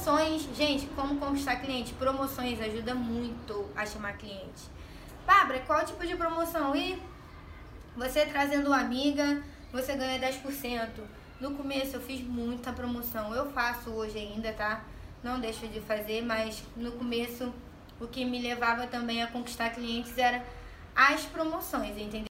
Promoções, gente, como conquistar cliente? Promoções ajuda muito a chamar cliente. Bárbara, qual tipo de promoção? E você trazendo uma amiga, você ganha 10%. No começo eu fiz muita promoção. Eu faço hoje ainda, tá? Não deixo de fazer, mas no começo o que me levava também a conquistar clientes era as promoções, entendeu?